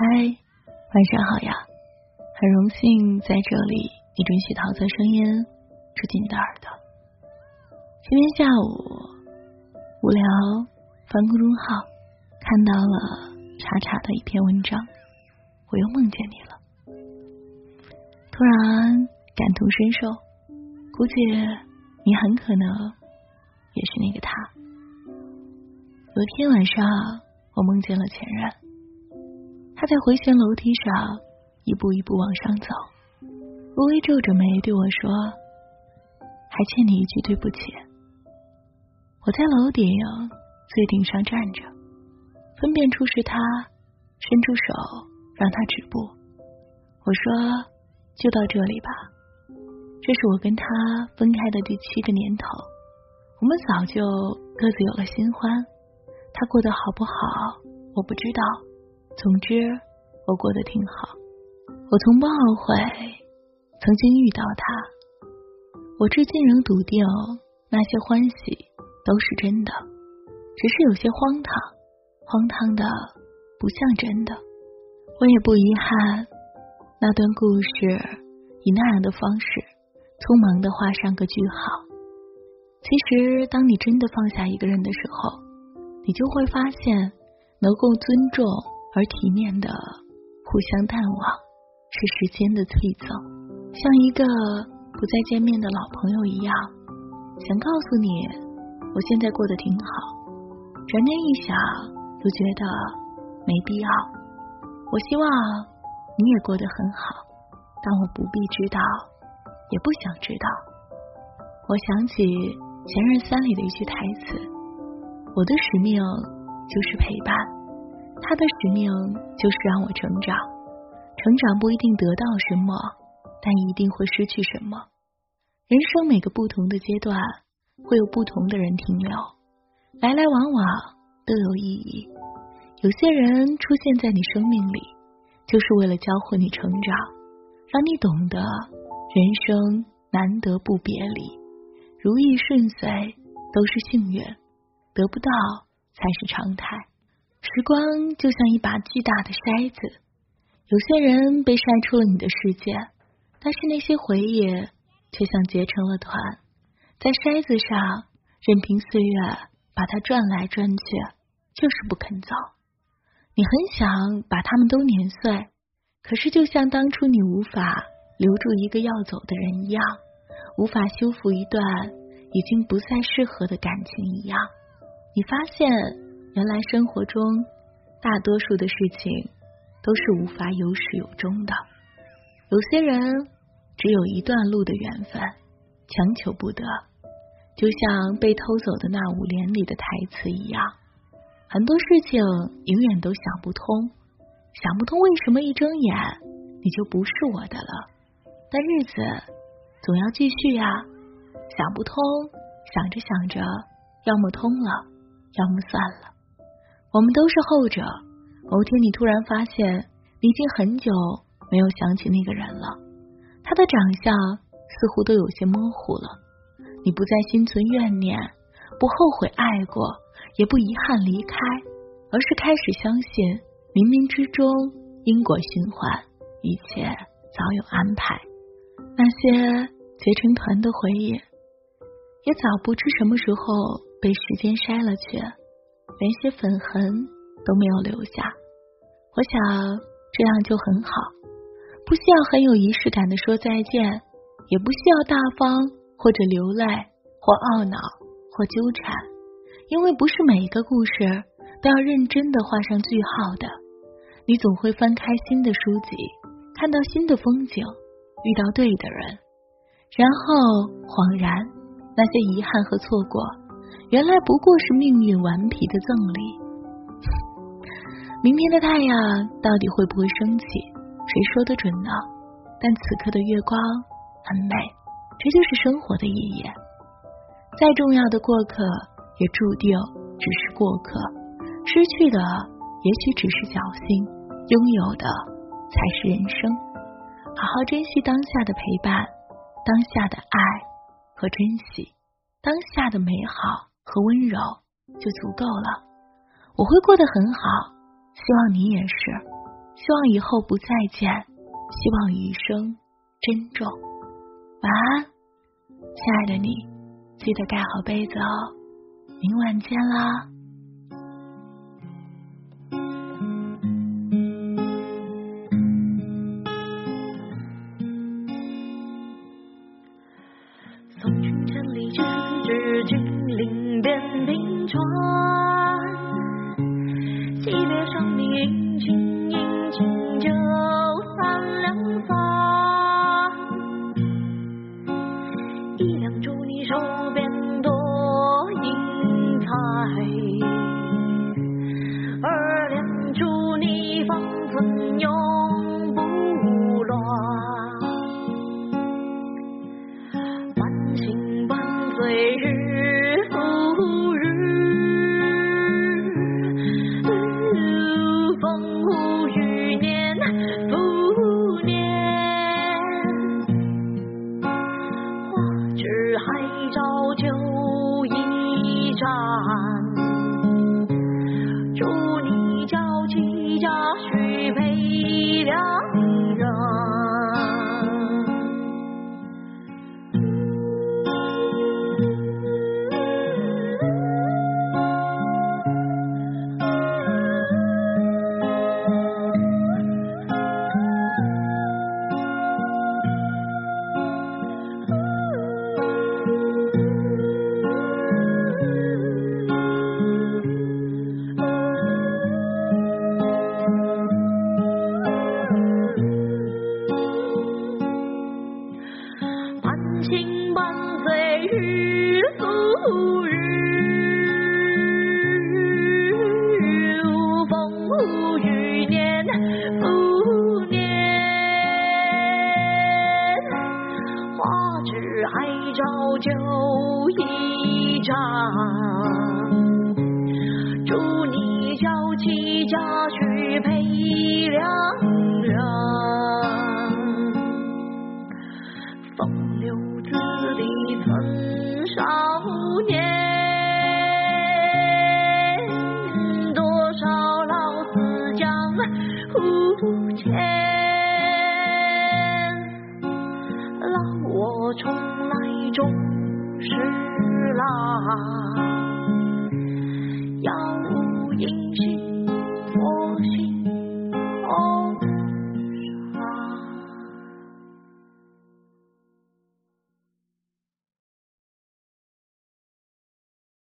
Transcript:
嗨，晚上好呀！很荣幸在这里，你准许桃色声音住进你的耳朵。今天下午无聊翻公众号，看到了查查的一篇文章，我又梦见你了，突然感同身受，估计你很可能也是那个他。有一天晚上，我梦见了前任。他在回旋楼梯上一步一步往上走，微微皱着眉对我说：“还欠你一句对不起。”我在楼顶最顶上站着，分辨出是他，伸出手让他止步。我说：“就到这里吧。”这是我跟他分开的第七个年头，我们早就各自有了新欢。他过得好不好，我不知道。总之，我过得挺好。我从不懊悔曾经遇到他。我至今仍笃定那些欢喜都是真的，只是有些荒唐，荒唐的不像真的。我也不遗憾那段故事以那样的方式匆忙的画上个句号。其实，当你真的放下一个人的时候，你就会发现能够尊重。而体面的互相淡忘，是时间的馈赠，像一个不再见面的老朋友一样，想告诉你，我现在过得挺好。转念一想，又觉得没必要。我希望你也过得很好，但我不必知道，也不想知道。我想起《前任三》里的一句台词：“我的使命就是陪伴。”他的使命就是让我成长，成长不一定得到什么，但一定会失去什么。人生每个不同的阶段，会有不同的人停留，来来往往都有意义。有些人出现在你生命里，就是为了教会你成长，让你懂得人生难得不别离，如意顺遂都是幸运，得不到才是常态。时光就像一把巨大的筛子，有些人被筛出了你的世界，但是那些回忆却像结成了团，在筛子上任凭岁月把它转来转去，就是不肯走。你很想把他们都碾碎，可是就像当初你无法留住一个要走的人一样，无法修复一段已经不再适合的感情一样，你发现。原来生活中大多数的事情都是无法有始有终的，有些人只有一段路的缘分，强求不得，就像被偷走的那五联里的台词一样。很多事情永远都想不通，想不通为什么一睁眼你就不是我的了。但日子总要继续呀，想不通，想着想着，要么通了，要么算了。我们都是后者。某天你突然发现，你已经很久没有想起那个人了。他的长相似乎都有些模糊了。你不再心存怨念，不后悔爱过，也不遗憾离开，而是开始相信冥冥之中因果循环，一切早有安排。那些结成团的回忆，也早不知什么时候被时间筛了去。连些粉痕都没有留下，我想这样就很好，不需要很有仪式感的说再见，也不需要大方或者流泪或懊恼或纠缠，因为不是每一个故事都要认真的画上句号的。你总会翻开新的书籍，看到新的风景，遇到对的人，然后恍然那些遗憾和错过。原来不过是命运顽皮的赠礼。明天的太阳到底会不会升起？谁说得准呢？但此刻的月光很美，这就是生活的意义。再重要的过客，也注定只是过客。失去的也许只是侥幸，拥有的才是人生。好好珍惜当下的陪伴，当下的爱和珍惜，当下的美好。和温柔就足够了，我会过得很好，希望你也是。希望以后不再见，希望余生珍重。晚安，亲爱的你，记得盖好被子哦。明晚见啦。生命迎君饮清酒三两三，一两祝你手边多银财，二两祝你方寸有。配良人，风流子弟曾少年，多少老死江湖前，老我重来终。是啦，要。